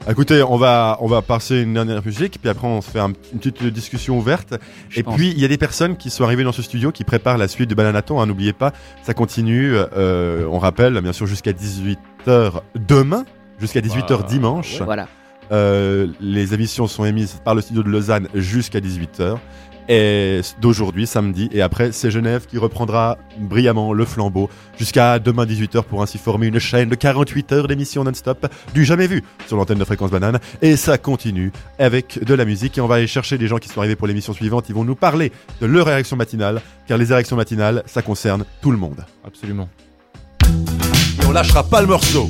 Écoutez, on va, on va passer une dernière musique, puis après on se fait un- une petite discussion ouverte. Je Et pense. puis, il y a des personnes qui sont arrivées dans ce studio qui préparent la suite du Bananaton. Hein, N'oubliez pas, ça continue. euh, on rappelle, bien sûr, jusqu'à 18h demain, jusqu'à 18h Bah, dimanche. Voilà. Euh, les émissions sont émises par le studio de Lausanne jusqu'à 18h. Et d'aujourd'hui, samedi, et après, c'est Genève qui reprendra brillamment le flambeau jusqu'à demain 18h pour ainsi former une chaîne de 48 heures d'émissions non-stop du jamais vu sur l'antenne de Fréquence Banane. Et ça continue avec de la musique et on va aller chercher des gens qui sont arrivés pour l'émission suivante. Ils vont nous parler de leur érection matinale, car les érections matinales, ça concerne tout le monde. Absolument. Et on lâchera pas le morceau.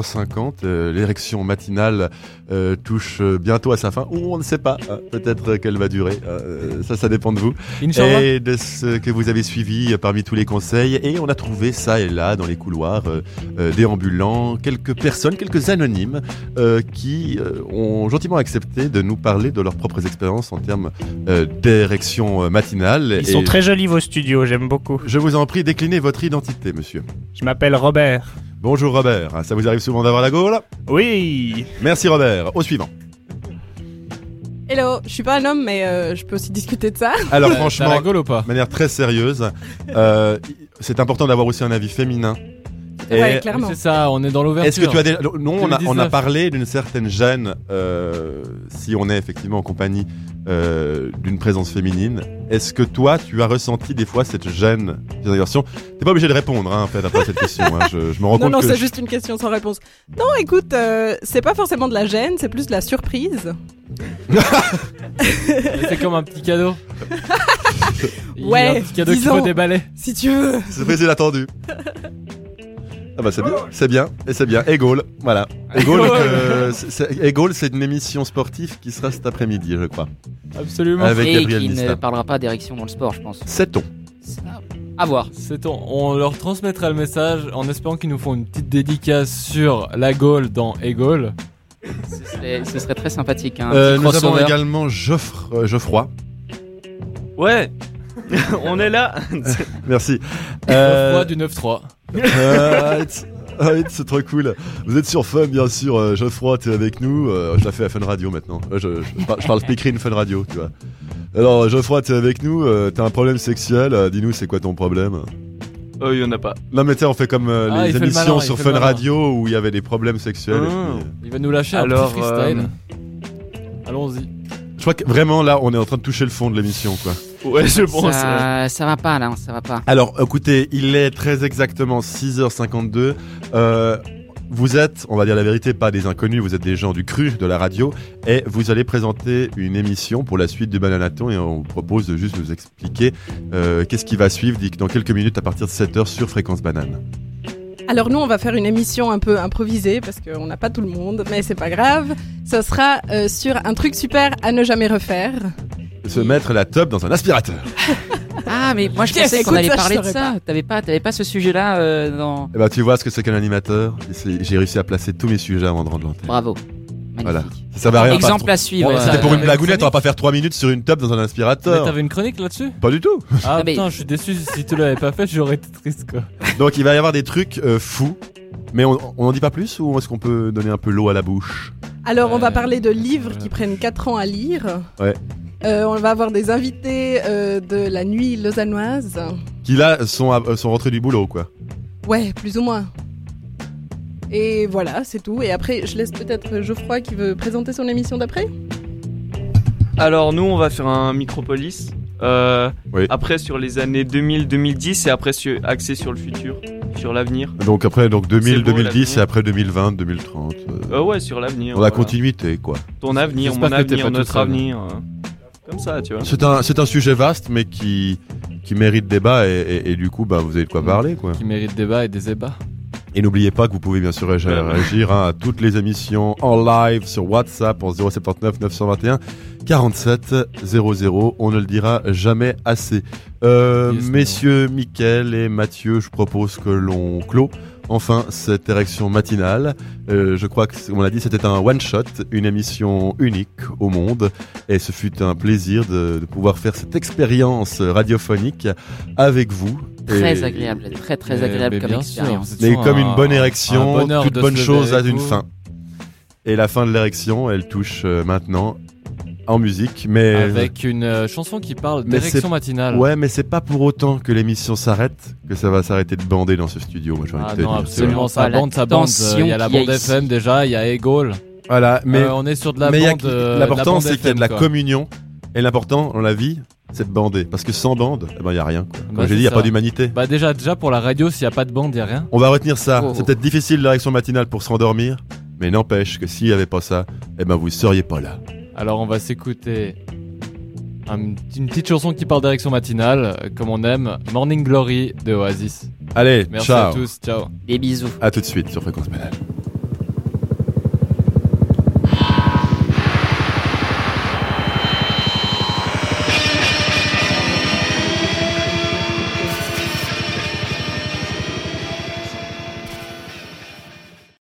10h50, euh, l'érection matinale euh, touche euh, bientôt à sa fin, ou on ne sait pas, hein, peut-être qu'elle va durer, euh, ça, ça dépend de vous, et de ce que vous avez suivi euh, parmi tous les conseils, et on a trouvé ça et là, dans les couloirs euh, euh, déambulants, quelques personnes, quelques anonymes, euh, qui euh, ont gentiment accepté de nous parler de leurs propres expériences en termes euh, d'érection euh, matinale. Ils Et sont très jolis vos studios, j'aime beaucoup. Je vous en prie, déclinez votre identité, monsieur. Je m'appelle Robert. Bonjour Robert, ça vous arrive souvent d'avoir la gaule? Oui. Merci Robert, au suivant. Hello, je suis pas un homme, mais euh, je peux aussi discuter de ça. Alors franchement, ou pas? de manière très sérieuse, euh, c'est important d'avoir aussi un avis féminin. Et Ouais, clairement. C'est ça, on est dans l'ouverture. est-ce que tu as des... Non, on a, on a 2019. parlé d'une certaine gêne euh, si on est effectivement en compagnie euh, d'une présence féminine. Est-ce que toi, tu as ressenti des fois cette gêne version T'es pas obligé de répondre, hein, en fait, après cette question. hein. Je, je me rends Non, compte non, que c'est je- juste une question sans réponse. Non, écoute, euh, c'est pas forcément de la gêne, c'est plus de la surprise. C'est comme un petit cadeau. Il y a Ouais, un petit cadeau disons. faut déballer. Si tu veux. C'est très inattendu. Ah bah c'est bien, c'est bien, et c'est bien. Egol, voilà. Egol, euh, c'est- c'est- Egol, c'est une émission sportive qui sera cet après-midi, je crois. Absolument. Avec et Gabriel qui ne Nista. parlera pas d'érection dans le sport, je pense. Sait-on? À voir. C'est on, on leur transmettra le message en espérant qu'ils nous font une petite dédicace sur la Gaule dans Egol. Ce serait, ce serait très sympathique. hein, Euh, Nous avons également Geoffre, euh, Geoffroy. Ouais, on est là. Merci. Euh... Euh, du 9-3. euh, arrête, arrête, c'est trop cool. Vous êtes sur Fun, bien sûr. euh, Geoffroy, t'es avec nous. Euh, je la fais à Fun Radio maintenant. Euh, je, je, je parle, speakerine Fun Radio, tu vois. Alors, Geoffroy, t'es avec nous. euh, T'as un problème sexuel. euh, Dis-nous, c'est quoi ton problème? Oh, il y en a pas. Non, mais tu sais, on fait comme euh, Ah, les le émissions malin, sur Fun. Radio où il y avait des problèmes sexuels. et Ah. puis, euh, Il va nous lâcher Alors, un petit freestyle. euh, Allons-y. Je crois que vraiment là, on est en train de toucher le fond de l'émission, quoi. Ouais, je pense. ouais. Ça, ça va pas là, ça va pas. Alors, écoutez, il est très exactement 6h52. Euh, vous êtes, on va dire la vérité, pas des inconnus, vous êtes des gens du cru de la radio et vous allez présenter une émission pour la suite du Bananaton et on vous propose de juste nous expliquer euh, qu'est-ce qui va suivre dans quelques minutes à partir de 7h sur Fréquence Banane. Alors nous, on va faire une émission un peu improvisée parce qu'on n'a pas tout le monde, mais c'est pas grave. Ce sera euh, sur un truc super à ne jamais refaire. Se mettre la top dans un aspirateur. Ah, mais moi je Tiens, pensais qu'on écoute, allait ça, je parler de saurais ça. T'avais pas, t'avais pas ce sujet-là euh, dans. Et bah tu vois ce que c'est qu'un animateur C'est- J'ai réussi à placer tous mes sujets avant de rendre l'antenne. Bravo. Voilà. Ça servait à rien. Exemple à suivre. Bon, euh, C'était pour une euh, blagounette, on va pas faire 3 minutes sur une top dans un Mais aspirateur. t'avais une chronique là-dessus? Pas du tout. Ah Ah, mais- putain, je suis déçu. Si tu l'avais pas fait, j'aurais été triste quoi. Donc il va y avoir des trucs euh, fous. Mais on, on en dit pas plus ou est-ce qu'on peut donner un peu l'eau à la bouche? Alors on va parler de livres qui prennent 4 ans à lire. Ouais. Euh, on va avoir des invités euh, de la nuit lausannoise. Qui là sont, à- euh, sont rentrés du boulot quoi. Ouais, plus ou moins. Et voilà, c'est tout. Et après, je laisse peut-être Geoffroy qui veut présenter son émission d'après. Alors, nous, on va faire un Micropolis. Euh, Oui. Après, sur les années 2000-2010 et après, sur, axé sur le futur, sur l'avenir. Donc après donc 2000, C'est beau, 2010 l'avenir. et après 2020, 2030. euh, Euh, ouais, sur l'avenir. la voilà. continuité quoi. Ton avenir, J'espère mon que t'es avenir, pas tout notre seul. avenir. euh, Comme ça, tu vois. C'est un, c'est un sujet vaste mais qui, qui mérite débat et, et- et du coup bah, vous avez de quoi parler quoi. Qui mérite débat et des ébats. Et n'oubliez pas que vous pouvez bien sûr réagir, ouais. réagir, hein, à toutes les émissions en live sur WhatsApp en 079 921 47 00. On ne le dira jamais assez. Euh, Yes, messieurs Mickaël et Mathieu, je propose que l'on clôt enfin cette érection matinale. Euh, je crois que, comme on l'a dit, c'était un one-shot, une émission unique au monde. Et ce fut un plaisir de, de pouvoir faire cette expérience radiophonique avec vous. Très Et- agréable, très très Mais- agréable mais comme expérience. Mais comme un- une bonne érection, toute bonne chose a une fin. Et la fin de l'érection, elle touche euh, maintenant en musique, mais Avec une euh, chanson qui parle d'érection matinale. ouais, mais c'est pas pour autant que l'émission s'arrête que ça va s'arrêter de bander dans ce studio. Moi, Ah non, dire. absolument, ça bande, ça bande. Euh, Il y a la bande. FM déjà, il y a Egol. Voilà, mais Euh, on est sur de la mais bande. euh, l'important c'est qu'il y a de la quoi. communion et l'important dans la vie, c'est de bander. Parce que sans bande, eh ben il y a rien. Quoi. Comme Bah, j'ai dit, il y a ça. pas d'humanité. Bah déjà, déjà pour la radio, s'il y a pas de bande, il y a rien. On va retenir ça. Oh. C'est peut-être difficile l'érection matinale pour s'endormir, mais n'empêche que s'il y avait pas ça, eh ben vous seriez pas là. Alors on va s'écouter un- une petite chanson qui parle d'érection matinale, comme on aime, Morning Glory de Oasis. Allez, Merci ciao. à tous, ciao. Des bisous. À tout de suite sur Fréquence Banale.